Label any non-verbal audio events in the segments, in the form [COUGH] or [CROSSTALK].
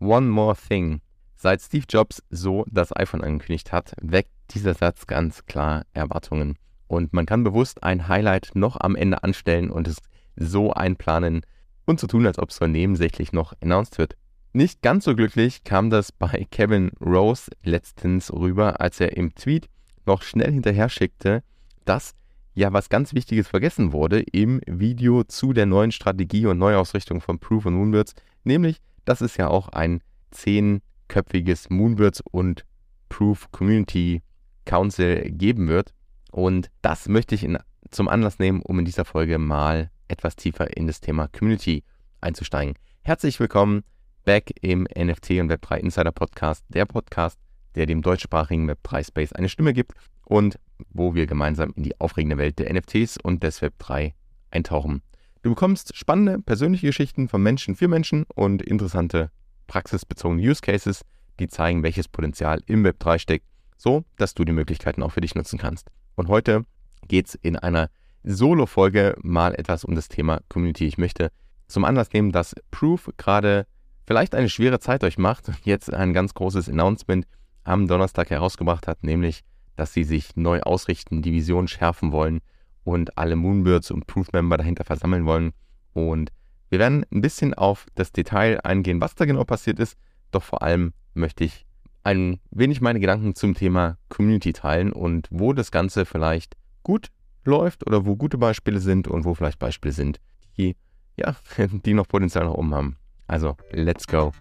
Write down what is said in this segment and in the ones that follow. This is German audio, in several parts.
One More Thing. Seit Steve Jobs so das iPhone angekündigt hat, weckt dieser Satz ganz klar Erwartungen. Und man kann bewusst ein Highlight noch am Ende anstellen und es so einplanen und so tun, als ob es so nebensächlich noch announced wird. Nicht ganz so glücklich kam das bei [LAUGHS] Kevin Rose letztens rüber, als er im Tweet noch schnell hinterher schickte, dass ja was ganz Wichtiges vergessen wurde im Video zu der neuen Strategie und Neuausrichtung von Proof und Moonbirds, nämlich, dass es ja auch ein zehnköpfiges Moonbirds und Proof Community Council geben wird. Und das möchte ich in, zum Anlass nehmen, um in dieser Folge mal etwas tiefer in das Thema Community einzusteigen. Herzlich willkommen back im NFT und Web3 Insider Podcast, der Podcast, der dem deutschsprachigen Web3 Space eine Stimme gibt und wo wir gemeinsam in die aufregende Welt der NFTs und des Web3 eintauchen. Du bekommst spannende persönliche Geschichten von Menschen für Menschen und interessante praxisbezogene Use Cases, die zeigen, welches Potenzial im Web3 steckt, so dass du die Möglichkeiten auch für dich nutzen kannst. Und heute geht es in einer Solo-Folge mal etwas um das Thema Community. Ich möchte zum Anlass nehmen, dass Proof gerade vielleicht eine schwere Zeit euch macht und jetzt ein ganz großes Announcement am Donnerstag herausgebracht hat, nämlich, dass sie sich neu ausrichten, die Vision schärfen wollen und alle Moonbirds und Proof-Member dahinter versammeln wollen. Und wir werden ein bisschen auf das Detail eingehen, was da genau passiert ist, doch vor allem möchte ich ein wenig meine Gedanken zum Thema Community teilen und wo das Ganze vielleicht gut läuft oder wo gute Beispiele sind und wo vielleicht Beispiele sind, die, ja, [LAUGHS] die noch Potenzial nach oben haben. Also, let's go.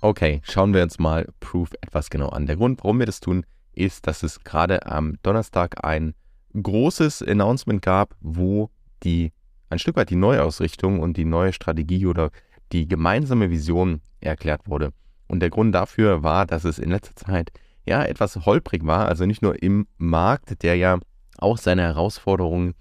Okay, schauen wir uns mal Proof etwas genau an. Der Grund, warum wir das tun, ist, dass es gerade am Donnerstag ein großes Announcement gab, wo die ein Stück weit die Neuausrichtung und die neue Strategie oder die gemeinsame Vision erklärt wurde. Und der Grund dafür war, dass es in letzter Zeit ja etwas holprig war, also nicht nur im Markt, der ja auch seine Herausforderungen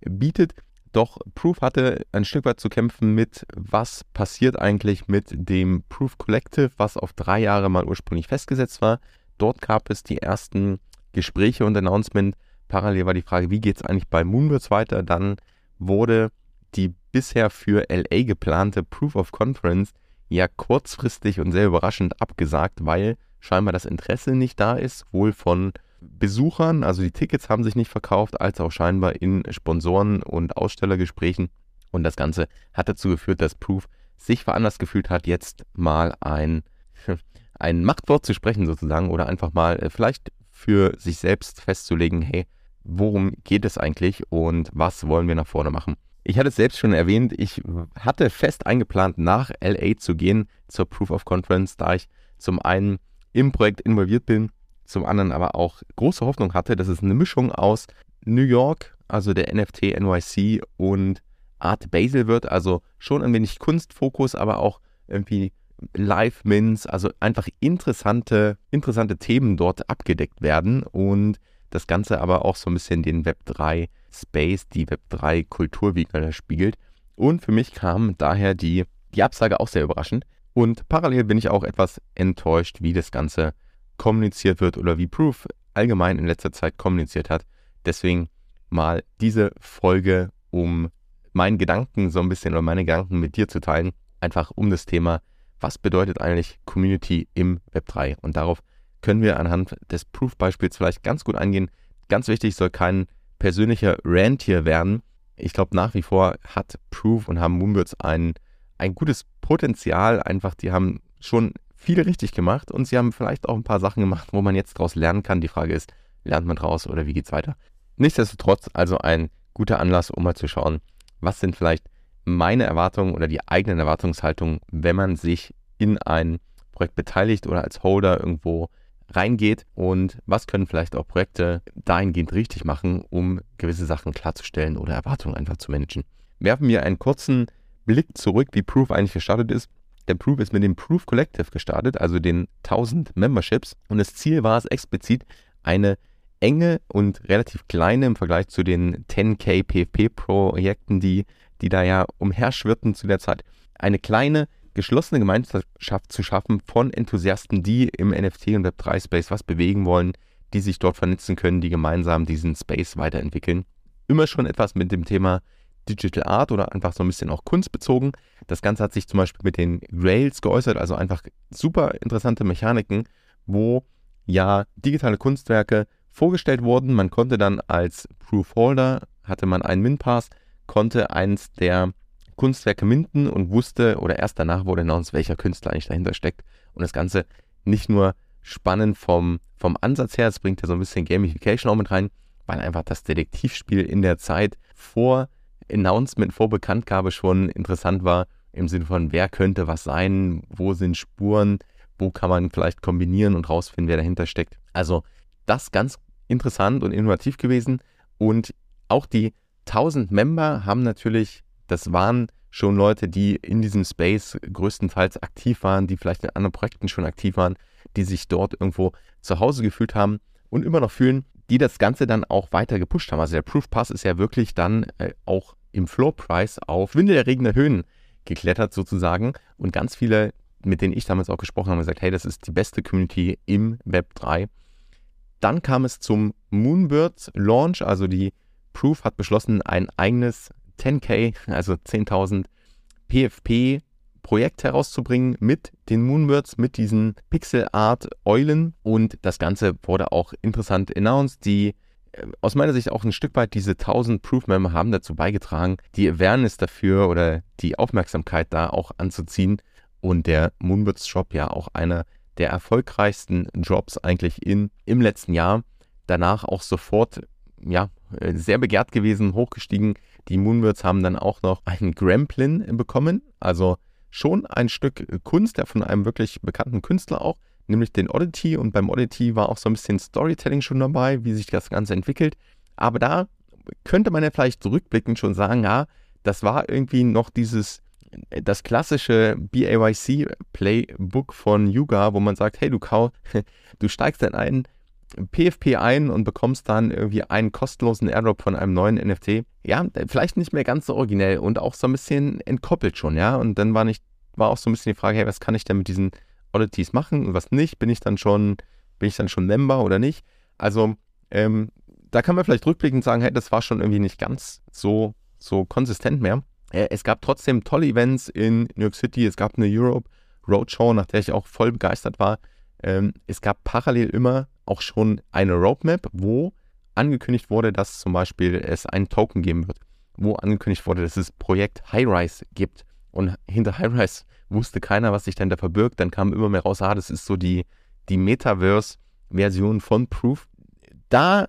bietet, doch Proof hatte ein Stück weit zu kämpfen mit, was passiert eigentlich mit dem Proof Collective, was auf drei Jahre mal ursprünglich festgesetzt war. Dort gab es die ersten Gespräche und Announcement. Parallel war die Frage, wie geht es eigentlich bei Moonbirds weiter? Dann wurde die bisher für LA geplante Proof of Conference ja kurzfristig und sehr überraschend abgesagt, weil scheinbar das Interesse nicht da ist, wohl von Besuchern, also die Tickets haben sich nicht verkauft, als auch scheinbar in Sponsoren- und Ausstellergesprächen. Und das Ganze hat dazu geführt, dass Proof sich veranlasst gefühlt hat, jetzt mal ein, [LAUGHS] ein Machtwort zu sprechen sozusagen oder einfach mal äh, vielleicht für sich selbst festzulegen, hey, worum geht es eigentlich und was wollen wir nach vorne machen. Ich hatte es selbst schon erwähnt, ich hatte fest eingeplant, nach LA zu gehen zur Proof of Conference, da ich zum einen im Projekt involviert bin, zum anderen aber auch große Hoffnung hatte, dass es eine Mischung aus New York, also der NFT NYC und Art Basel wird, also schon ein wenig Kunstfokus, aber auch irgendwie Live-Mints, also einfach interessante, interessante Themen dort abgedeckt werden und das Ganze aber auch so ein bisschen den Web3 Space, die Web3 Kultur spiegelt. Und für mich kam daher die, die Absage auch sehr überraschend. Und parallel bin ich auch etwas enttäuscht, wie das Ganze kommuniziert wird oder wie Proof allgemein in letzter Zeit kommuniziert hat. Deswegen mal diese Folge, um meinen Gedanken so ein bisschen oder meine Gedanken mit dir zu teilen, einfach um das Thema, was bedeutet eigentlich Community im Web3? Und darauf können wir anhand des Proof-Beispiels vielleicht ganz gut eingehen. Ganz wichtig, soll kein persönlicher Rant hier werden. Ich glaube, nach wie vor hat Proof und haben Moonbirds ein, ein gutes Potenzial. Einfach, die haben schon viel richtig gemacht und sie haben vielleicht auch ein paar Sachen gemacht, wo man jetzt daraus lernen kann. Die Frage ist, lernt man draus oder wie geht es weiter? Nichtsdestotrotz also ein guter Anlass, um mal zu schauen, was sind vielleicht meine Erwartungen oder die eigenen Erwartungshaltungen, wenn man sich in ein Projekt beteiligt oder als Holder irgendwo reingeht und was können vielleicht auch Projekte dahingehend richtig machen, um gewisse Sachen klarzustellen oder Erwartungen einfach zu managen. Werfen wir einen kurzen Blick zurück, wie Proof eigentlich gestartet ist. Der Proof ist mit dem Proof Collective gestartet, also den 1000 Memberships und das Ziel war es explizit, eine enge und relativ kleine im Vergleich zu den 10k PFP-Projekten, die, die da ja umherschwirrten zu der Zeit, eine kleine geschlossene Gemeinschaft zu schaffen von Enthusiasten, die im NFT und Web3 Space was bewegen wollen, die sich dort vernetzen können, die gemeinsam diesen Space weiterentwickeln. immer schon etwas mit dem Thema Digital Art oder einfach so ein bisschen auch kunstbezogen. Das Ganze hat sich zum Beispiel mit den Rails geäußert, also einfach super interessante Mechaniken, wo ja digitale Kunstwerke vorgestellt wurden. Man konnte dann als Proof Holder, hatte man einen Min-Pass, konnte eins der Kunstwerke minden und wusste oder erst danach wurde announced, welcher Künstler eigentlich dahinter steckt. Und das Ganze nicht nur spannend vom, vom Ansatz her, es bringt ja so ein bisschen Gamification auch mit rein, weil einfach das Detektivspiel in der Zeit vor Announcement, vor Bekanntgabe schon interessant war, im Sinne von, wer könnte was sein, wo sind Spuren, wo kann man vielleicht kombinieren und rausfinden, wer dahinter steckt. Also das ganz interessant und innovativ gewesen. Und auch die 1000 Member haben natürlich, das waren schon Leute, die in diesem Space größtenteils aktiv waren, die vielleicht in anderen Projekten schon aktiv waren, die sich dort irgendwo zu Hause gefühlt haben und immer noch fühlen, die das Ganze dann auch weiter gepusht haben. Also der Proof Pass ist ja wirklich dann äh, auch im Floor Price auf windelerregende Höhen geklettert sozusagen und ganz viele, mit denen ich damals auch gesprochen habe, haben gesagt, hey, das ist die beste Community im Web 3. Dann kam es zum Moonbirds Launch, also die Proof hat beschlossen, ein eigenes 10k, also 10.000 PFP Projekt herauszubringen mit den Moonbirds, mit diesen Pixel Art Eulen und das Ganze wurde auch interessant announced. Die äh, aus meiner Sicht auch ein Stück weit diese 1000 Proof Member haben dazu beigetragen, die Awareness dafür oder die Aufmerksamkeit da auch anzuziehen und der Moonbirds Shop ja auch einer der erfolgreichsten Jobs eigentlich in, im letzten Jahr. Danach auch sofort ja, äh, sehr begehrt gewesen, hochgestiegen. Die Moonbirds haben dann auch noch einen Gramplin bekommen, also schon ein Stück Kunst, der von einem wirklich bekannten Künstler auch, nämlich den Oddity. Und beim Oddity war auch so ein bisschen Storytelling schon dabei, wie sich das Ganze entwickelt. Aber da könnte man ja vielleicht zurückblickend schon sagen, ja, das war irgendwie noch dieses, das klassische BAYC Playbook von Yuga, wo man sagt, hey, du, kau, [LAUGHS] du steigst in einen PFP ein und bekommst dann irgendwie einen kostenlosen Airdrop von einem neuen NFT. Ja, vielleicht nicht mehr ganz so originell und auch so ein bisschen entkoppelt schon, ja. Und dann war nicht, war auch so ein bisschen die Frage, hey, was kann ich denn mit diesen Oddities machen und was nicht? Bin ich dann schon, bin ich dann schon Member oder nicht? Also, ähm, da kann man vielleicht rückblickend sagen, hey, das war schon irgendwie nicht ganz so, so konsistent mehr. Äh, es gab trotzdem tolle Events in New York City. Es gab eine Europe Roadshow, nach der ich auch voll begeistert war. Ähm, es gab parallel immer auch schon eine Roadmap, wo angekündigt wurde, dass zum Beispiel es einen Token geben wird, wo angekündigt wurde, dass es Projekt Highrise gibt. Und hinter Highrise wusste keiner, was sich dahinter verbirgt. Dann kam immer mehr raus, ah, das ist so die, die Metaverse-Version von Proof. Da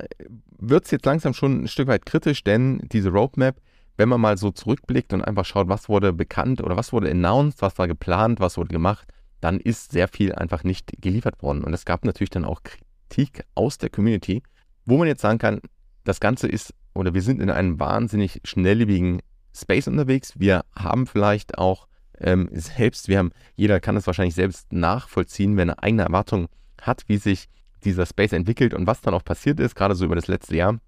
wird es jetzt langsam schon ein Stück weit kritisch, denn diese Roadmap, wenn man mal so zurückblickt und einfach schaut, was wurde bekannt oder was wurde announced, was war geplant, was wurde gemacht, dann ist sehr viel einfach nicht geliefert worden. Und es gab natürlich dann auch Kritik aus der Community, wo man jetzt sagen kann, das Ganze ist oder wir sind in einem wahnsinnig schnelllebigen Space unterwegs. Wir haben vielleicht auch ähm, selbst, wir haben, jeder kann es wahrscheinlich selbst nachvollziehen, wenn er eigene Erwartungen hat, wie sich dieser Space entwickelt und was dann auch passiert ist, gerade so über das letzte Jahr,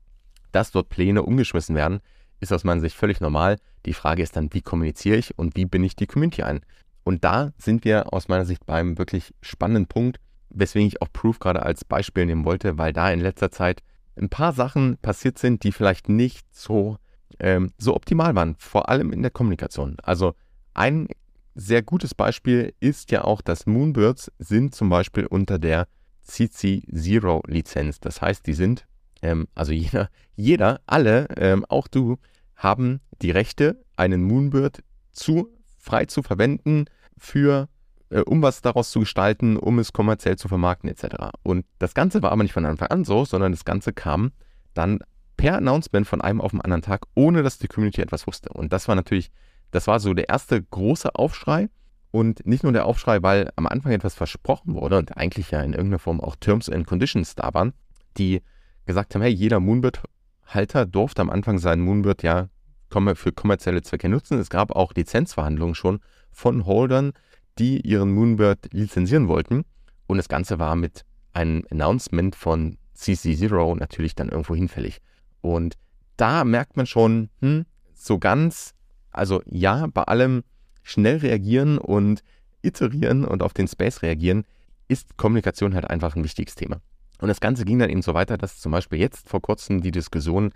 dass dort Pläne umgeschmissen werden, ist aus meiner Sicht völlig normal. Die Frage ist dann, wie kommuniziere ich und wie bin ich die Community ein? Und da sind wir aus meiner Sicht beim wirklich spannenden Punkt, weswegen ich auch Proof gerade als Beispiel nehmen wollte, weil da in letzter Zeit ein paar Sachen passiert sind, die vielleicht nicht so, ähm, so optimal waren, vor allem in der Kommunikation. Also ein sehr gutes Beispiel ist ja auch, dass Moonbirds sind zum Beispiel unter der CC Zero Lizenz. Das heißt, die sind, ähm, also jeder, jeder, alle, ähm, auch du, haben die Rechte, einen Moonbird zu frei zu verwenden für äh, um was daraus zu gestalten, um es kommerziell zu vermarkten etc. Und das Ganze war aber nicht von Anfang an so, sondern das Ganze kam dann per Announcement von einem auf den anderen Tag, ohne dass die Community etwas wusste. Und das war natürlich, das war so der erste große Aufschrei. Und nicht nur der Aufschrei, weil am Anfang etwas versprochen wurde und eigentlich ja in irgendeiner Form auch Terms and Conditions da waren, die gesagt haben, hey, jeder Moonbird-Halter durfte am Anfang seinen Moonbird ja für kommerzielle Zwecke nutzen. Es gab auch Lizenzverhandlungen schon von Holdern, die ihren Moonbird lizenzieren wollten. Und das Ganze war mit einem Announcement von CC0 natürlich dann irgendwo hinfällig. Und da merkt man schon, hm, so ganz, also ja, bei allem schnell reagieren und iterieren und auf den Space reagieren, ist Kommunikation halt einfach ein wichtiges Thema. Und das Ganze ging dann eben so weiter, dass zum Beispiel jetzt vor kurzem die Diskussion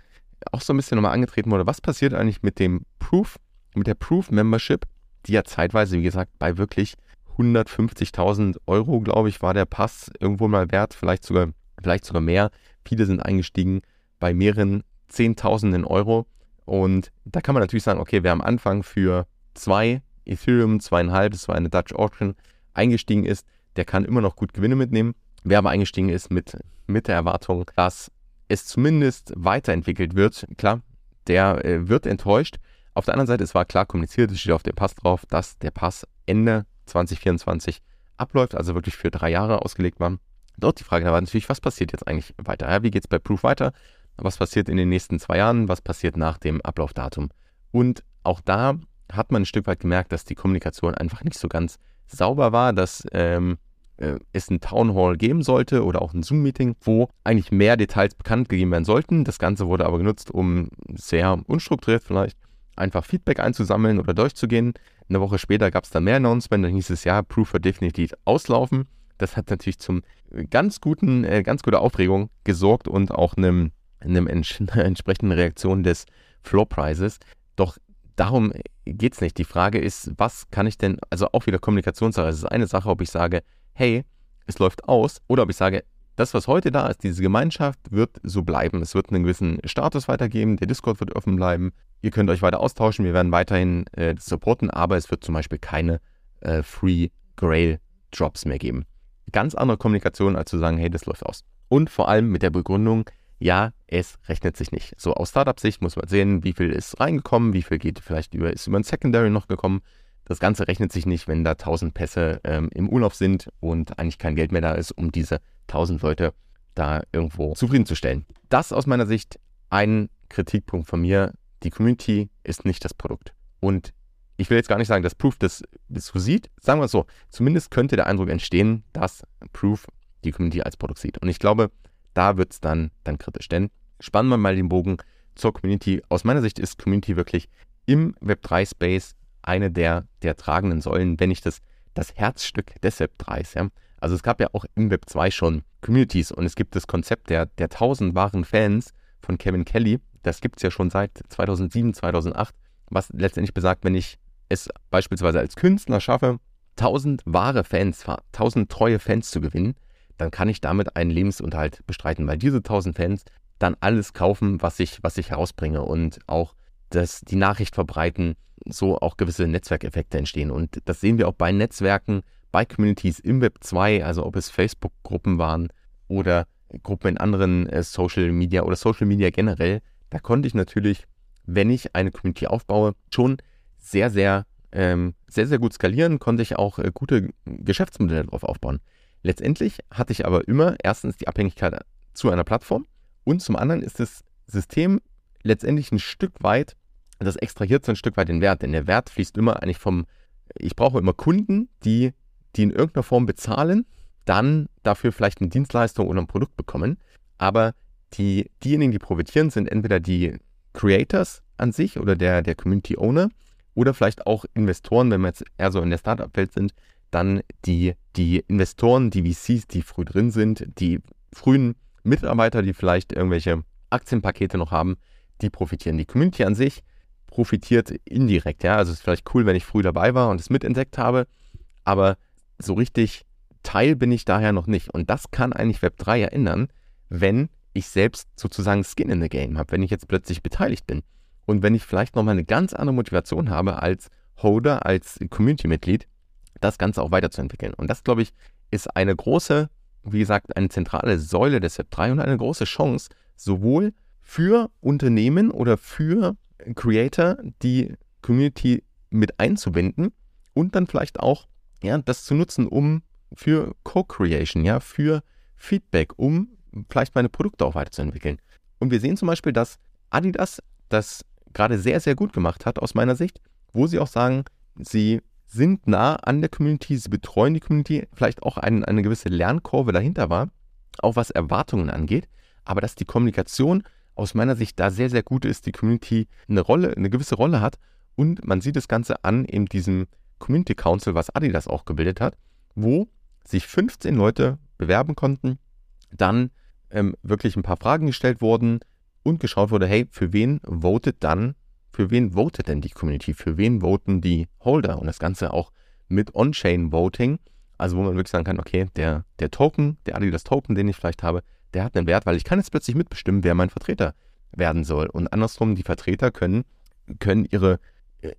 auch so ein bisschen nochmal angetreten wurde, was passiert eigentlich mit dem Proof, mit der Proof Membership, die ja zeitweise, wie gesagt, bei wirklich 150.000 Euro, glaube ich, war der Pass irgendwo mal wert, vielleicht sogar, vielleicht sogar mehr. Viele sind eingestiegen bei mehreren Zehntausenden Euro. Und da kann man natürlich sagen, okay, wer am Anfang für zwei Ethereum, zweieinhalb, das war eine Dutch Auction, eingestiegen ist, der kann immer noch gut Gewinne mitnehmen. Wer aber eingestiegen ist mit, mit der Erwartung, dass es zumindest weiterentwickelt wird, klar, der äh, wird enttäuscht. Auf der anderen Seite, es war klar kommuniziert, es steht auf dem Pass drauf, dass der Pass Ende 2024 abläuft, also wirklich für drei Jahre ausgelegt war. Dort die Frage war natürlich, was passiert jetzt eigentlich weiter? Ja, wie geht es bei Proof weiter? Was passiert in den nächsten zwei Jahren? Was passiert nach dem Ablaufdatum? Und auch da hat man ein Stück weit gemerkt, dass die Kommunikation einfach nicht so ganz sauber war, dass ähm, äh, es ein Town Hall geben sollte oder auch ein Zoom-Meeting, wo eigentlich mehr Details bekannt gegeben werden sollten. Das Ganze wurde aber genutzt, um sehr unstrukturiert vielleicht einfach Feedback einzusammeln oder durchzugehen. Eine Woche später gab es dann mehr Announcement, dann hieß es ja, Proof wird definitiv auslaufen. Das hat natürlich zum ganz guten, äh, ganz gute Aufregung gesorgt und auch einem, einem ents [LAUGHS] entsprechenden Reaktion des Floor Prices. Doch darum geht es nicht. Die Frage ist, was kann ich denn, also auch wieder Kommunikationssache. Es ist eine Sache, ob ich sage, hey, es läuft aus, oder ob ich sage, das, was heute da ist, diese Gemeinschaft wird so bleiben. Es wird einen gewissen Status weitergeben, der Discord wird offen bleiben, ihr könnt euch weiter austauschen, wir werden weiterhin äh, supporten, aber es wird zum Beispiel keine äh, Free Grail Drops mehr geben. Ganz andere Kommunikation, als zu sagen, hey, das läuft aus. Und vor allem mit der Begründung, ja, es rechnet sich nicht. So aus Startup-Sicht muss man sehen, wie viel ist reingekommen, wie viel geht vielleicht über, ist über ein Secondary noch gekommen. Das Ganze rechnet sich nicht, wenn da 1000 Pässe ähm, im Urlaub sind und eigentlich kein Geld mehr da ist, um diese 1000 Leute da irgendwo zufriedenzustellen. Das aus meiner Sicht ein Kritikpunkt von mir. Die Community ist nicht das Produkt. Und ich will jetzt gar nicht sagen, dass Proof das, so sieht. Sagen wir es so, zumindest könnte der Eindruck entstehen, dass Proof die Community als Produkt sieht. Und ich glaube, da wird es dann, dann kritisch. Denn spannen wir mal den Bogen zur Community. Aus meiner Sicht ist Community wirklich im Web3-Space eine der, der tragenden Säulen, wenn nicht das, das Herzstück des Web 3s. Ja? Also es gab ja auch im Web 2 schon Communities und es gibt das Konzept der, der 1000 wahren Fans von Kevin Kelly. Das gibt es ja schon seit 2007, 2008, was letztendlich besagt, wenn ich es beispielsweise als Künstler schaffe, 1000 wahre Fans, 1000 treue Fans zu gewinnen, dann kann ich damit einen Lebensunterhalt bestreiten, weil diese 1000 Fans dann alles kaufen, was ich, was ich herausbringe und auch das, die Nachricht verbreiten, so auch gewisse Netzwerkeffekte entstehen. Und das sehen wir auch bei Netzwerken, bei Communities im Web 2, also ob es Facebook-Gruppen waren oder Gruppen in anderen äh, Social Media oder Social Media generell. Da konnte ich natürlich, wenn ich eine Community aufbaue, schon sehr, sehr, ähm, sehr, sehr gut skalieren, konnte ich auch äh, gute Geschäftsmodelle darauf aufbauen. Letztendlich hatte ich aber immer erstens die Abhängigkeit zu einer Plattform und zum anderen ist das System letztendlich ein Stück weit das extrahiert so ein Stück weit den Wert, denn der Wert fließt immer eigentlich vom, ich brauche immer Kunden, die, die in irgendeiner Form bezahlen, dann dafür vielleicht eine Dienstleistung oder ein Produkt bekommen. Aber die, diejenigen, die profitieren, sind entweder die Creators an sich oder der, der Community Owner oder vielleicht auch Investoren, wenn wir jetzt eher so in der Startup-Welt sind, dann die, die Investoren, die VCs, die früh drin sind, die frühen Mitarbeiter, die vielleicht irgendwelche Aktienpakete noch haben, die profitieren. Die Community an sich profitiert indirekt. Ja? Also es ist vielleicht cool, wenn ich früh dabei war und es mitentdeckt habe, aber so richtig Teil bin ich daher noch nicht. Und das kann eigentlich Web3 ja ändern, wenn ich selbst sozusagen Skin in the Game habe, wenn ich jetzt plötzlich beteiligt bin. Und wenn ich vielleicht nochmal eine ganz andere Motivation habe als Holder, als Community-Mitglied, das Ganze auch weiterzuentwickeln. Und das, glaube ich, ist eine große, wie gesagt, eine zentrale Säule des Web3 und eine große Chance, sowohl für Unternehmen oder für Creator die Community mit einzubinden und dann vielleicht auch ja, das zu nutzen, um für Co-Creation, ja, für Feedback, um vielleicht meine Produkte auch weiterzuentwickeln. Und wir sehen zum Beispiel, dass Adidas das gerade sehr, sehr gut gemacht hat, aus meiner Sicht, wo sie auch sagen, sie sind nah an der Community, sie betreuen die Community, vielleicht auch ein, eine gewisse Lernkurve dahinter war, auch was Erwartungen angeht, aber dass die Kommunikation aus meiner Sicht da sehr, sehr gut ist, die Community eine Rolle, eine gewisse Rolle hat. Und man sieht das Ganze an in diesem Community Council, was Adidas auch gebildet hat, wo sich 15 Leute bewerben konnten, dann ähm, wirklich ein paar Fragen gestellt wurden, und geschaut wurde, hey, für wen votet dann, für wen votet denn die Community, für wen voten die Holder und das Ganze auch mit On-Chain-Voting, also wo man wirklich sagen kann, okay, der, der Token, der Adidas Token, den ich vielleicht habe, der hat einen Wert, weil ich kann jetzt plötzlich mitbestimmen, wer mein Vertreter werden soll. Und andersrum, die Vertreter können, können ihre,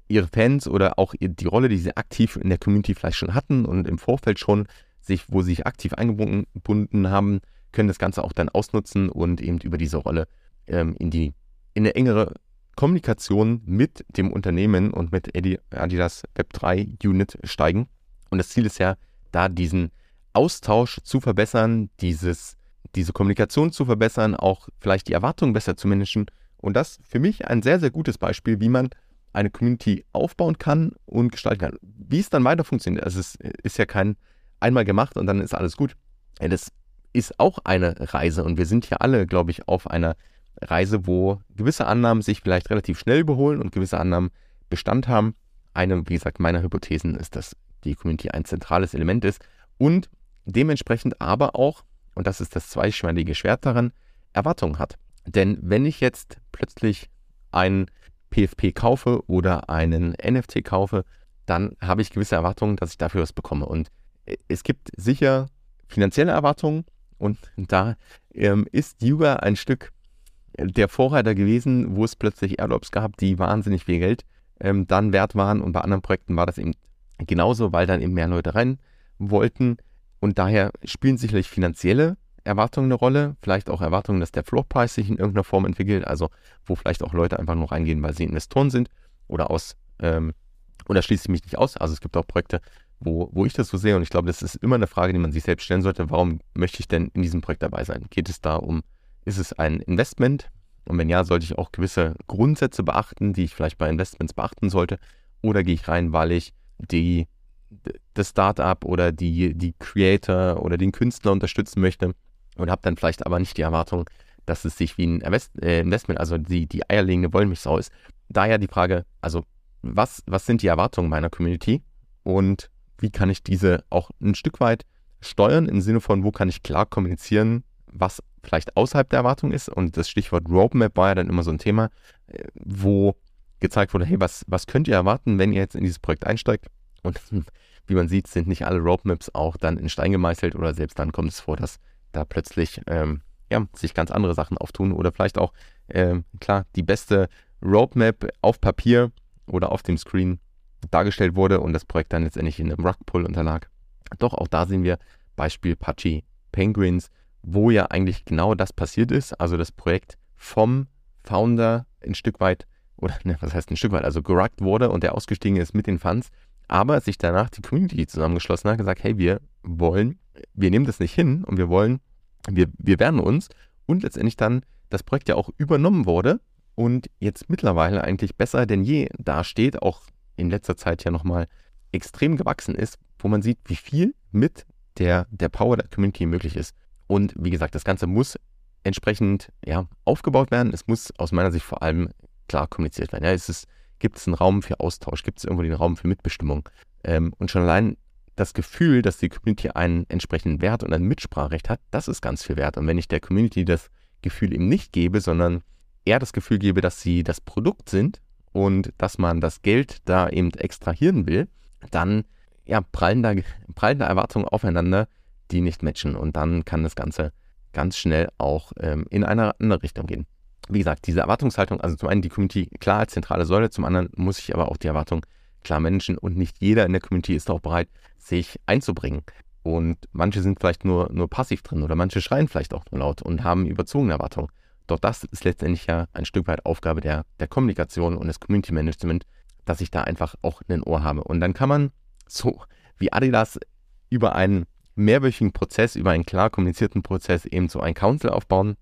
ihre Fans oder auch die Rolle, die sie aktiv in der Community vielleicht schon hatten und im Vorfeld schon sich, wo sie sich aktiv eingebunden haben, können das Ganze auch dann ausnutzen und eben über diese Rolle ähm, in die in eine engere Kommunikation mit dem Unternehmen und mit Adidas Web3 Unit steigen. Und das Ziel ist ja, da diesen Austausch zu verbessern, dieses, diese Kommunikation zu verbessern, auch vielleicht die Erwartungen besser zu managen. Und das für mich ein sehr, sehr gutes Beispiel, wie man eine Community aufbauen kann und gestalten kann. Wie es dann weiter funktioniert, also es ist ja kein einmal gemacht und dann ist alles gut. Das ist auch eine Reise und wir sind ja alle, glaube ich, auf einer Reise, wo gewisse Annahmen sich vielleicht relativ schnell überholen und gewisse Annahmen Bestand haben. Eine, wie gesagt, meiner Hypothesen ist, dass die Community ein zentrales Element ist und dementsprechend aber auch, und das ist das zweischneidige Schwert daran, Erwartungen hat. Denn wenn ich jetzt plötzlich einen PFP kaufe oder einen NFT kaufe, dann habe ich gewisse Erwartungen, dass ich dafür was bekomme. Und es gibt sicher finanzielle Erwartungen und da ähm, ist Yuga ein Stück der Vorreiter gewesen, wo es plötzlich Airdrops gab, die wahnsinnig viel Geld ähm, dann wert waren. Und bei anderen Projekten war das eben genauso, weil dann eben mehr Leute rein wollten. Und daher spielen sicherlich finanzielle Erwartungen eine Rolle, vielleicht auch Erwartungen, dass der Floorpreis sich in irgendeiner Form entwickelt, also wo vielleicht auch Leute einfach nur reingehen, weil sie Investoren sind oder aus, ähm, oder schließe ich mich nicht aus. Also es gibt auch Projekte, wo, wo ich das so sehe und ich glaube, das ist immer eine Frage, die man sich selbst stellen sollte. Warum möchte ich denn in diesem Projekt dabei sein? Geht es da um ist es ein Investment? Und wenn ja, sollte ich auch gewisse Grundsätze beachten, die ich vielleicht bei Investments beachten sollte? Oder gehe ich rein, weil ich die, das Startup oder die, die Creator oder den Künstler unterstützen möchte und habe dann vielleicht aber nicht die Erwartung, dass es sich wie ein äh, Investment, also die, die eierlegende Wollmilchsau ist. Daher die Frage, also was, was sind die Erwartungen meiner Community und wie kann ich diese auch ein Stück weit steuern im Sinne von, wo kann ich klar kommunizieren, was vielleicht außerhalb der Erwartung ist. Und das Stichwort Roadmap war ja dann immer so ein Thema, äh, wo gezeigt wurde, hey, was, was könnt ihr erwarten, wenn ihr jetzt in dieses Projekt einsteigt? Und [LAUGHS] wie man sieht, sind nicht alle Roadmaps auch dann in Stein gemeißelt oder selbst dann kommt es vor, dass da plötzlich ähm, ja, sich ganz andere Sachen auftun oder vielleicht auch, ähm, klar, die beste Roadmap auf Papier oder auf dem Screen dargestellt wurde und das Projekt dann letztendlich in einem Rugpull unterlag. Doch auch da sehen wir Beispiel Pachi Penguins, wo ja eigentlich genau das passiert ist. Also das Projekt vom Founder ein Stück weit, oder ne, was heißt ein Stück weit, also geruckt wurde und der ausgestiegen ist mit den Funds, aber sich danach die Community zusammengeschlossen hat, gesagt, hey, wir wollen, wir nehmen das nicht hin und wir wollen, wir, wir werden uns und letztendlich dann das Projekt ja auch übernommen wurde und jetzt mittlerweile eigentlich besser denn je dasteht, auch in letzter Zeit ja nochmal extrem gewachsen ist, wo man sieht, wie viel mit der, der Power der Community möglich ist. Und wie gesagt, das Ganze muss entsprechend ja, aufgebaut werden. Es muss aus meiner Sicht vor allem klar kommuniziert werden. Ja, es ist, gibt es einen Raum für Austausch? Gibt es irgendwo den Raum für Mitbestimmung? Ähm, und schon allein das Gefühl, dass die Community einen entsprechenden Wert und ein Mitspracherecht hat, das ist ganz viel wert. Und wenn ich der Community das Gefühl eben nicht gebe, sondern eher das Gefühl gebe, dass sie das Produkt sind und dass man das Geld da eben extrahieren will, dann ja, prallen, da, prallen da Erwartungen aufeinander, die nicht matchen. Und dann kann das Ganze ganz schnell auch ähm, in eine andere Richtung gehen. Wie gesagt, diese Erwartungshaltung, also zum einen die Community klar als zentrale Säule, zum anderen muss ich aber auch die Erwartung klar managen und nicht jeder in der Community ist auch bereit, sich einzubringen. Und manche sind vielleicht nur, nur passiv drin oder manche schreien vielleicht auch nur laut und haben überzogene Erwartungen. Doch das ist letztendlich ja ein Stück weit Aufgabe der, der Kommunikation und des Community Management, dass ich da einfach auch ein Ohr habe. Und dann kann man so wie Adidas über einen mehrwöchigen Prozess, über einen klar kommunizierten Prozess eben so ein Council aufbauen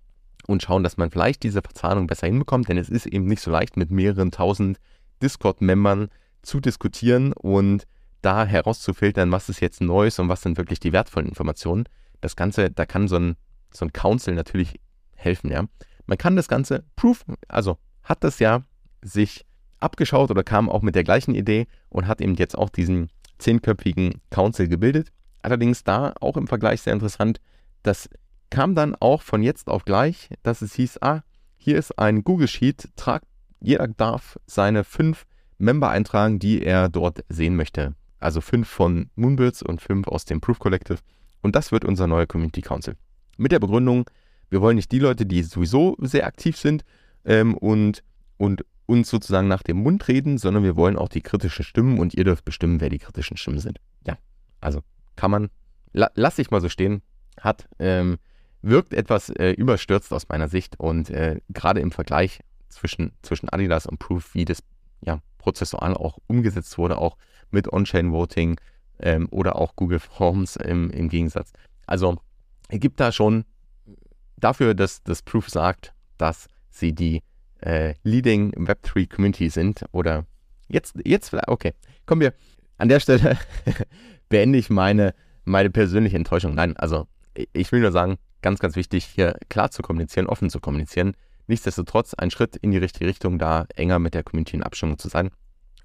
und schauen, dass man vielleicht diese Verzahnung besser hinbekommt, denn es ist eben nicht so leicht, mit mehreren tausend Discord-Membern zu diskutieren und da herauszufiltern, was ist jetzt Neues und was sind wirklich die wertvollen Informationen. Das Ganze, da kann so ein, so ein Council natürlich helfen, ja. Man kann das Ganze proof, also hat das ja sich abgeschaut oder kam auch mit der gleichen Idee und hat eben jetzt auch diesen zehnköpfigen Council gebildet. Allerdings da auch im Vergleich sehr interessant, das kam dann auch von jetzt auf gleich, dass es hieß, ah, hier ist ein Google Sheet, tragt, jeder darf seine fünf Member eintragen, die er dort sehen möchte. Also fünf von Moonbirds und fünf aus dem Proof Collective. Und das wird unser neuer Community Council. Mit der Begründung, wir wollen nicht die Leute, die sowieso sehr aktiv sind ähm, und, und uns sozusagen nach dem Mund reden, sondern wir wollen auch die kritischen Stimmen und ihr dürft bestimmen, wer die kritischen Stimmen sind. Ja, also kann man, la, lass ich mal so stehen, hat, ähm, wirkt etwas äh, überstürzt aus meiner Sicht und äh, gerade im Vergleich zwischen, zwischen Adidas und Proof, wie das ja, prozessual auch umgesetzt wurde, auch mit On-Chain-Voting ähm, oder auch Google Forms im, im Gegensatz. Also es gibt da schon dafür, dass das Proof sagt, dass sie die äh, Leading Web3 Community sind oder jetzt, jetzt, okay, kommen wir an der Stelle [LAUGHS] beende ich meine, meine persönliche Enttäuschung. Nein, also ich will nur sagen, ganz, ganz wichtig, hier klar zu kommunizieren, offen zu kommunizieren. Nichtsdestotrotz ein Schritt in die richtige Richtung, da enger mit der Community in Abstimmung zu sein.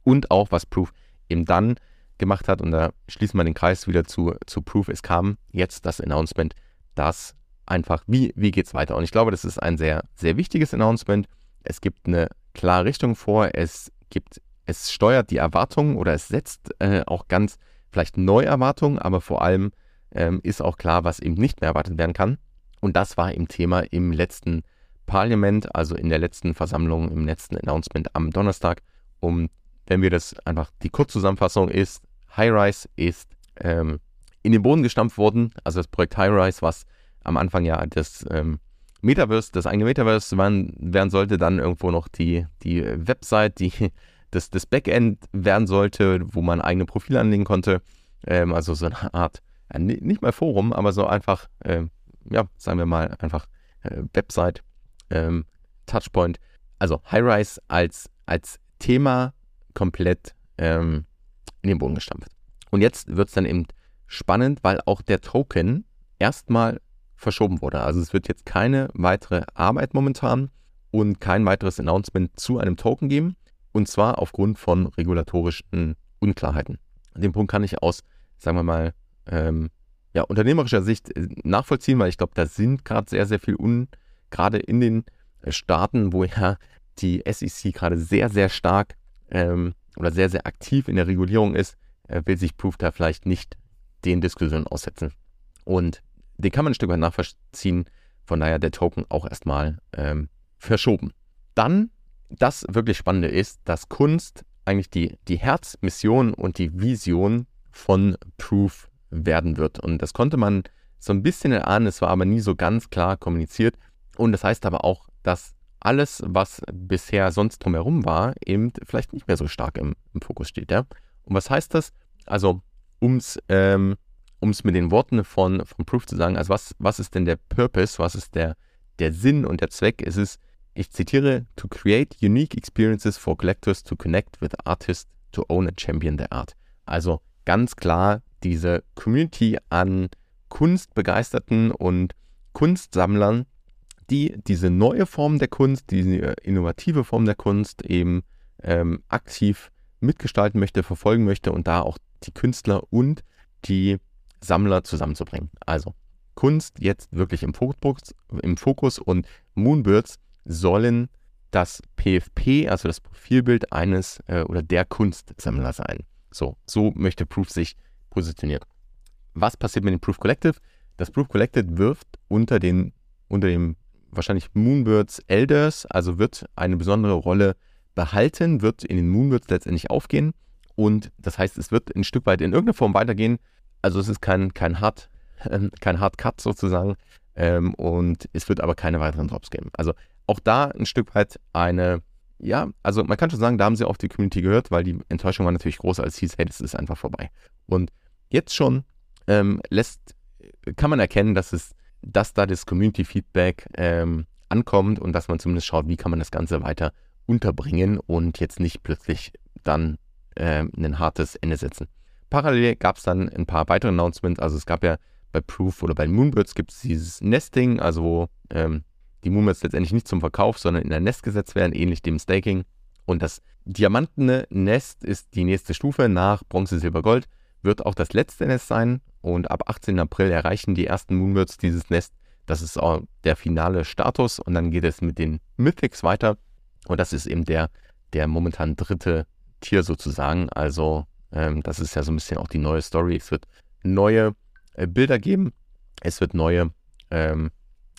Und auch, was Proof eben dann gemacht hat, und da schließen wir den Kreis wieder zu, zu Proof, es kam jetzt das Announcement, dass einfach, wie, wie geht es weiter? Und ich glaube, das ist ein sehr, sehr wichtiges Announcement. Es gibt eine klare Richtung vor, es gibt, es steuert die Erwartungen oder es setzt äh, auch ganz vielleicht neue Erwartungen, aber vor allem ähm, ist auch klar, was eben nicht mehr erwartet werden kann. Und das war im Thema im letzten Parlament, also in der letzten Versammlung, im letzten Announcement am Donnerstag. Um, wenn wir das einfach, die Kurzzusammenfassung ist, Highrise ist ähm, in den Boden gestampft worden. Also das Projekt Highrise, was am Anfang ja das ähm, Metaverse, das eigene Metaverse werden, werden sollte, dann irgendwo noch die, die Website, die, [LAUGHS] das, das Backend werden sollte, wo man eigene Profile anlegen konnte. Ähm, also so eine Art, ja, nicht mal Forum, aber so einfach, äh, ja, sagen wir mal einfach äh, Website, ähm, Touchpoint. Also Highrise als, als Thema komplett ähm, in den Boden gestampft. Und jetzt wird es dann eben spannend, weil auch der Token erstmal verschoben wurde. Also es wird jetzt keine weitere Arbeit momentan und kein weiteres Announcement zu einem Token geben. Und zwar aufgrund von regulatorischen Unklarheiten. Den Punkt kann ich aus, sagen wir mal, ähm, ja, unternehmerischer Sicht äh, nachvollziehen, weil ich glaube, da sind gerade sehr, sehr viel un, gerade in den äh, Staaten, wo ja die SEC gerade sehr, sehr stark ähm, oder sehr, sehr aktiv in der Regulierung ist, äh, will sich Proof da vielleicht nicht den Diskussionen aussetzen. Und den kann man ein Stück weit nachvollziehen. Von daher der Token auch erstmal ähm, verschoben. Dann, das wirklich Spannende ist, dass Kunst eigentlich die, die Herzmission und die Vision von Proof werden wird. Und das konnte man so ein bisschen erahnen, es war aber nie so ganz klar kommuniziert. Und das heißt aber auch, dass alles, was bisher sonst drumherum war, eben vielleicht nicht mehr so stark im, im Fokus steht. Ja? Und was heißt das? Also, um es ähm, mit den Worten von, von Proof zu sagen, also was, was ist denn der Purpose, was ist der, der Sinn und der Zweck? Es ist, ich zitiere, to create unique experiences for collectors to connect with artists to own and champion their art. Also ganz klar diese Community an Kunstbegeisterten und Kunstsammlern, die diese neue Form der Kunst, diese innovative Form der Kunst eben ähm, aktiv mitgestalten möchte, verfolgen möchte und da auch die Künstler und die Sammler zusammenzubringen. Also Kunst jetzt wirklich im Fokus, im Fokus und Moonbirds sollen das PFP, also das Profilbild eines äh, oder der Kunstsammler sein. So, so möchte Proof sich positionieren. Was passiert mit dem Proof Collective? Das Proof Collective wirft unter, den, unter dem wahrscheinlich Moonbirds Elders, also wird eine besondere Rolle behalten, wird in den Moonbirds letztendlich aufgehen. Und das heißt, es wird ein Stück weit in irgendeiner Form weitergehen. Also es ist kein, kein Hard, äh, kein Hard Cut sozusagen. Ähm, und es wird aber keine weiteren Drops geben. Also auch da ein Stück weit eine, ja, also man kann schon sagen, da haben sie auf die Community gehört, weil die Enttäuschung war natürlich groß, als hieß, hey, das ist einfach vorbei. Und jetzt schon ähm, lässt, kann man erkennen, dass es dass da das Community-Feedback ähm, ankommt und dass man zumindest schaut, wie kann man das Ganze weiter unterbringen und jetzt nicht plötzlich dann äh, ein hartes Ende setzen. Parallel gab es dann ein paar weitere Announcements. Also es gab ja bei Proof oder bei Moonbirds gibt es dieses Nesting, also wo ähm, die Moonbirds letztendlich nicht zum Verkauf, sondern in ein Nest gesetzt werden, ähnlich dem Staking. Und das diamantene Nest ist die nächste Stufe nach Bronze, Silber, Gold, wird auch das letzte Nest sein und ab 18. April erreichen die ersten Moonbirds dieses Nest Das ist auch der finale Status und dann geht es mit den Mythics weiter. Und das ist eben der, der momentan dritte Tier sozusagen. Also ähm, das ist ja so ein bisschen auch die neue Story. Es wird neue äh, Bilder geben. Es wird neue, ähm,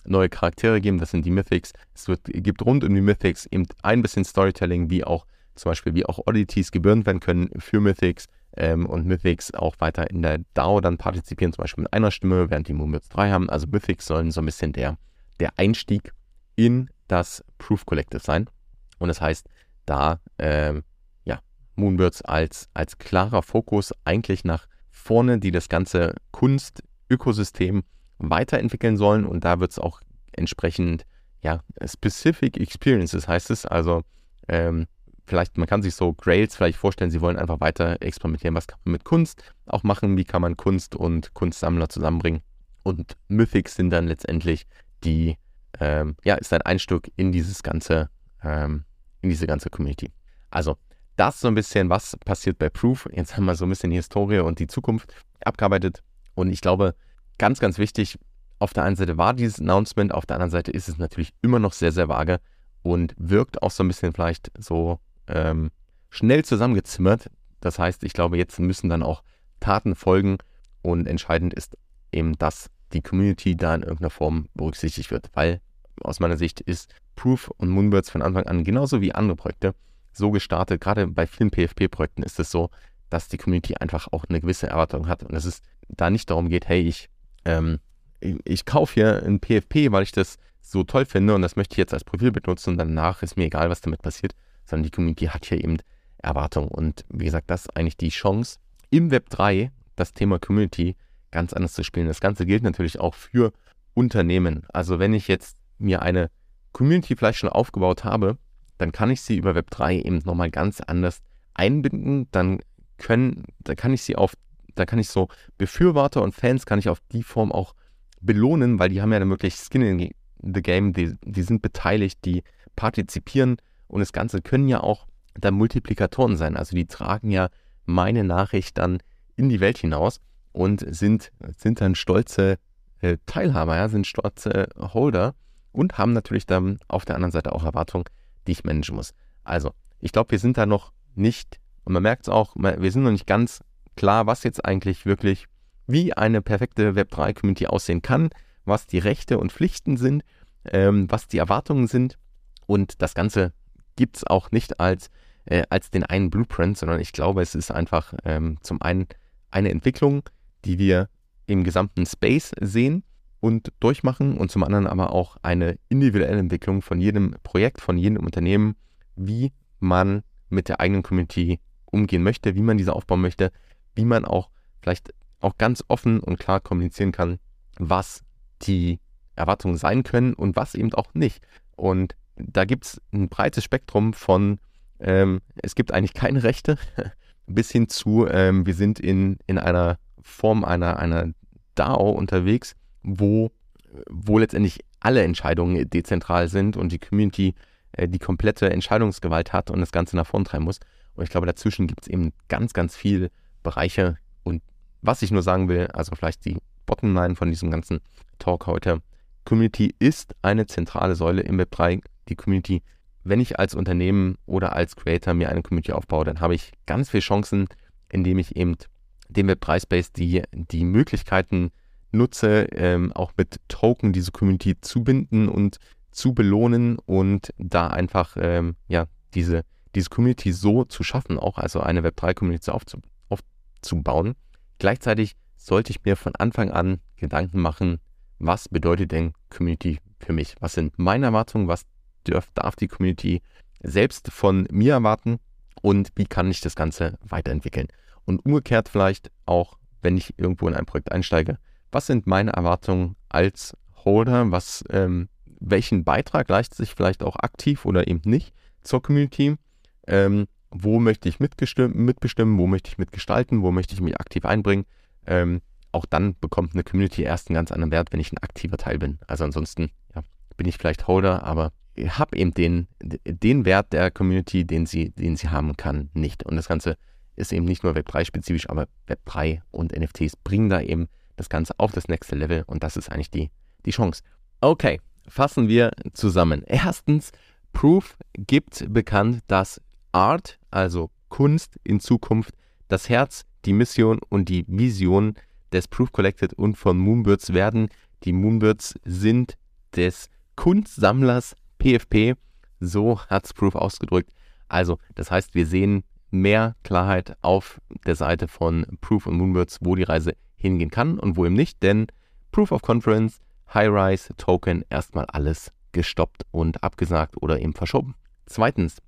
neue Charaktere geben. Das sind die Mythics. Es wird, gibt rund um die Mythics eben ein bisschen Storytelling, wie auch zum Beispiel wie auch Oddities gebührend werden können für Mythics ähm, und Mythics auch weiter in der DAO dann partizipieren, zum Beispiel mit einer Stimme, während die Moonbirds drei haben. Also Mythics sollen so ein bisschen der, der Einstieg in das Proof Collective sein. Und das heißt, da ähm, ja, Moonbirds als, als klarer Fokus eigentlich nach vorne, die das ganze Kunst-Ökosystem weiterentwickeln sollen. Und da wird es auch entsprechend ja, Specific Experiences heißt es, also ähm, vielleicht, man kann sich so Grails vielleicht vorstellen, sie wollen einfach weiter experimentieren, was kann man mit Kunst auch machen, wie kann man Kunst und Kunstsammler zusammenbringen. Und Mythics sind dann letztendlich die, ähm, ja, ist ein Einstück in dieses ganze, ähm, in diese ganze Community. Also das so ein bisschen, was passiert bei Proof. Jetzt haben wir so ein bisschen die Historie und die Zukunft abgearbeitet. Und ich glaube, ganz, ganz wichtig, auf der einen Seite war dieses Announcement, auf der anderen Seite ist es natürlich immer noch sehr, sehr vage und wirkt auch so ein bisschen vielleicht so ähm, schnell zusammengezimmert. Das heißt, ich glaube, jetzt müssen dann auch Taten folgen und entscheidend ist eben, dass die Community da in irgendeiner Form berücksichtigt wird, weil aus meiner Sicht ist Proof und Moonbirds von Anfang an genauso wie andere Projekte so gestartet. Gerade bei vielen PFP-Projekten ist es so, dass die Community einfach auch eine gewisse Erwartung hat und dass es da nicht darum geht, hey, ich, ähm, ich, ich kaufe hier ein PFP, weil ich das so toll finde und das möchte ich jetzt als Profil benutzen und danach ist mir egal, was damit passiert, sondern die Community hat hier eben Erwartungen. Und wie gesagt, das ist eigentlich die Chance, im Web 3 das Thema Community ganz anders zu spielen. Das Ganze gilt natürlich auch für Unternehmen. Also wenn ich jetzt mir eine Community vielleicht schon aufgebaut habe, dann kann ich sie über Web 3 eben nochmal ganz anders einbinden. Dann können, da kann ich sie auf, da kann ich so Befürworter und Fans kann ich auf die Form auch belohnen, weil die haben ja dann wirklich Skin in the Game, die, die sind beteiligt, die partizipieren und das Ganze können ja auch dann Multiplikatoren sein. Also die tragen ja meine Nachricht dann in die Welt hinaus und sind, sind dann stolze äh, Teilhaber, ja, sind stolze Holder und haben natürlich dann auf der anderen Seite auch Erwartungen, die ich managen muss. Also, ich glaube, wir sind da noch nicht, und man merkt es auch, wir sind noch nicht ganz klar, was jetzt eigentlich wirklich, wie eine perfekte Web3-Community aussehen kann, was die Rechte und Pflichten sind, ähm, was die Erwartungen sind. Und das Ganze gibt es auch nicht als, äh, als den einen Blueprint, sondern ich glaube, es ist einfach ähm, zum einen eine Entwicklung, die wir im gesamten Space sehen und durchmachen und zum anderen aber auch eine individuelle Entwicklung von jedem Projekt, von jedem Unternehmen, wie man mit der eigenen Community umgehen möchte, wie man diese aufbauen möchte, wie man auch vielleicht auch ganz offen und klar kommunizieren kann, was die Erwartungen sein können und was eben auch nicht. Und da gibt es ein breites Spektrum von, ähm, es gibt eigentlich keine Rechte, [LAUGHS] bis hin zu, ähm, wir sind in, in einer Form einer, einer DAO unterwegs, wo, wo letztendlich alle Entscheidungen dezentral sind und die Community äh, die komplette Entscheidungsgewalt hat und das Ganze nach vorn treiben muss. Und ich glaube, dazwischen gibt es eben ganz, ganz viele Bereiche. Und was ich nur sagen will, also vielleicht die Bottomline von diesem ganzen Talk heute, Community ist eine zentrale Säule im Web 3 die Community. Wenn ich als Unternehmen oder als Creator mir eine Community aufbaue, dann habe ich ganz viele Chancen, indem ich eben dem Web3-Space die, die Möglichkeiten nutze, ähm, auch mit Token diese Community zu binden und zu belohnen und da einfach ähm, ja, diese, diese Community so zu schaffen, auch also eine Web3-Community aufzu, aufzubauen. Gleichzeitig sollte ich mir von Anfang an Gedanken machen, was bedeutet denn Community für mich? Was sind meine Erwartungen? Was darf, darf die Community selbst von mir erwarten und wie kann ich das Ganze weiterentwickeln. Und umgekehrt vielleicht auch, wenn ich irgendwo in ein Projekt einsteige, was sind meine Erwartungen als Holder, was, ähm, welchen Beitrag leistet sich vielleicht auch aktiv oder eben nicht zur Community, ähm, wo möchte ich mitbestimmen, wo möchte ich mitgestalten, wo möchte ich mich aktiv einbringen. Ähm, auch dann bekommt eine Community erst einen ganz anderen Wert, wenn ich ein aktiver Teil bin. Also ansonsten ja, bin ich vielleicht Holder, aber habe eben den, den Wert der Community, den sie, den sie haben kann, nicht. Und das Ganze ist eben nicht nur Web3-spezifisch, aber Web3 und NFTs bringen da eben das Ganze auf das nächste Level und das ist eigentlich die, die Chance. Okay, fassen wir zusammen. Erstens, Proof gibt bekannt, dass Art, also Kunst, in Zukunft das Herz, die Mission und die Vision des Proof Collected und von Moonbirds werden. Die Moonbirds sind des Kunstsammlers PFP, so hat es Proof ausgedrückt. Also, das heißt, wir sehen mehr Klarheit auf der Seite von Proof und Moonbirds, wo die Reise hingehen kann und wo eben nicht, denn Proof of Conference, High-Rise, Token, erstmal alles gestoppt und abgesagt oder eben verschoben. Zweitens,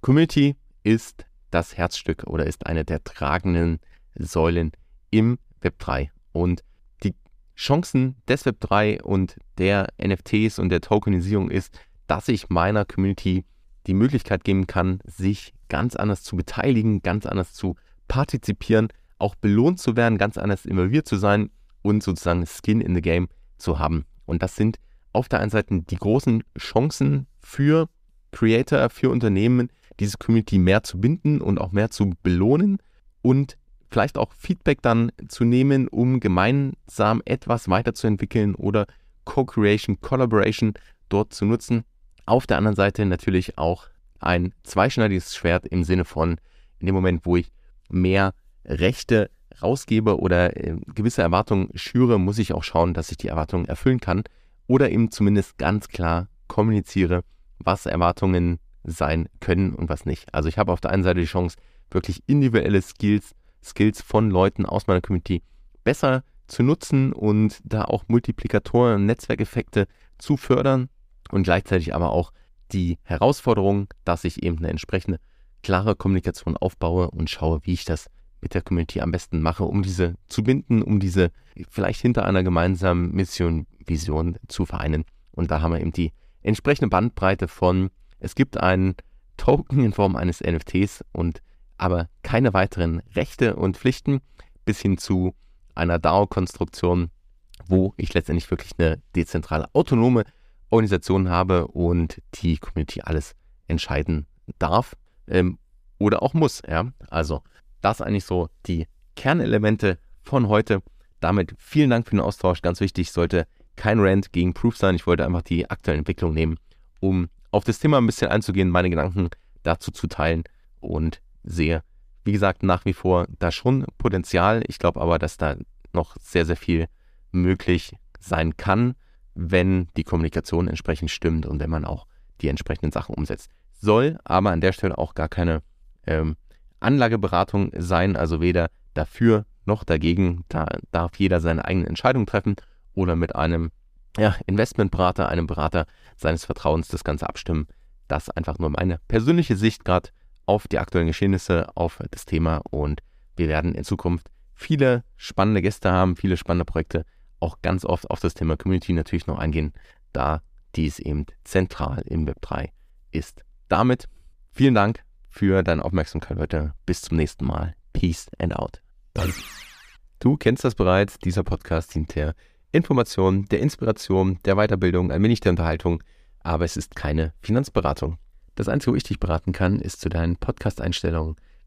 Community ist das Herzstück oder ist eine der tragenden Säulen im Web 3. Und die Chancen des Web 3 und der NFTs und der Tokenisierung ist, dass ich meiner Community die Möglichkeit geben kann, sich ganz anders zu beteiligen, ganz anders zu partizipieren, auch belohnt zu werden, ganz anders involviert zu sein und sozusagen Skin in the Game zu haben. Und das sind auf der einen Seite die großen Chancen für Creator, für Unternehmen, diese Community mehr zu binden und auch mehr zu belohnen und vielleicht auch Feedback dann zu nehmen, um gemeinsam etwas weiterzuentwickeln oder Co-Creation, Collaboration dort zu nutzen. Auf der anderen Seite natürlich auch ein zweischneidiges Schwert im Sinne von, in dem Moment, wo ich mehr Rechte rausgebe oder äh, gewisse Erwartungen schüre, muss ich auch schauen, dass ich die Erwartungen erfüllen kann oder eben zumindest ganz klar kommuniziere, was Erwartungen sein können und was nicht. Also ich habe auf der einen Seite die Chance, wirklich individuelle Skills, Skills von Leuten aus meiner Community besser zu nutzen und da auch Multiplikatoren, Netzwerkeffekte zu fördern und gleichzeitig aber auch die Herausforderung, dass ich eben eine entsprechende klare Kommunikation aufbaue und schaue, wie ich das mit der Community am besten mache, um diese zu binden, um diese vielleicht hinter einer gemeinsamen Mission, Vision zu vereinen. Und da haben wir eben die entsprechende Bandbreite von, es gibt einen Token in Form eines NFTs und aber keine weiteren Rechte und Pflichten bis hin zu einer DAO-Konstruktion, wo ich letztendlich wirklich eine dezentrale, autonome Organisation habe und die Community alles entscheiden darf ähm, oder auch muss. Ja? Also das eigentlich so die Kernelemente von heute. Damit vielen Dank für den Austausch. Ganz wichtig, sollte kein Rant gegen Proof sein. Ich wollte einfach die aktuelle Entwicklung nehmen, um auf das Thema ein bisschen einzugehen, meine Gedanken dazu zu teilen und sehe, wie gesagt, nach wie vor da schon Potenzial. Ich glaube aber, dass da noch sehr, sehr viel möglich sein kann, wenn die Kommunikation entsprechend stimmt und wenn man auch die entsprechenden Sachen umsetzt. Soll aber an der Stelle auch gar keine ähm, Anlageberatung sein, also weder dafür noch dagegen. Da darf jeder seine eigene Entscheidung treffen oder mit einem ja, Investmentberater, einem Berater seines Vertrauens das Ganze abstimmen. Das einfach nur meine persönliche Sicht gerade auf die aktuellen Geschehnisse, auf das Thema und wir werden in Zukunft viele spannende Gäste haben, viele spannende Projekte, auch ganz oft auf das Thema Community natürlich noch eingehen, da dies eben zentral im Web 3 ist. Damit vielen Dank für deine Aufmerksamkeit heute. Bis zum nächsten Mal. Peace and out. Du kennst das bereits. Dieser Podcast dient der Information, der Inspiration, der Weiterbildung, ein wenig der Unterhaltung, aber es ist keine Finanzberatung. Das Einzige, wo ich dich beraten kann, ist zu deinen Podcast-Einstellungen.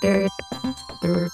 Dirt, dirt.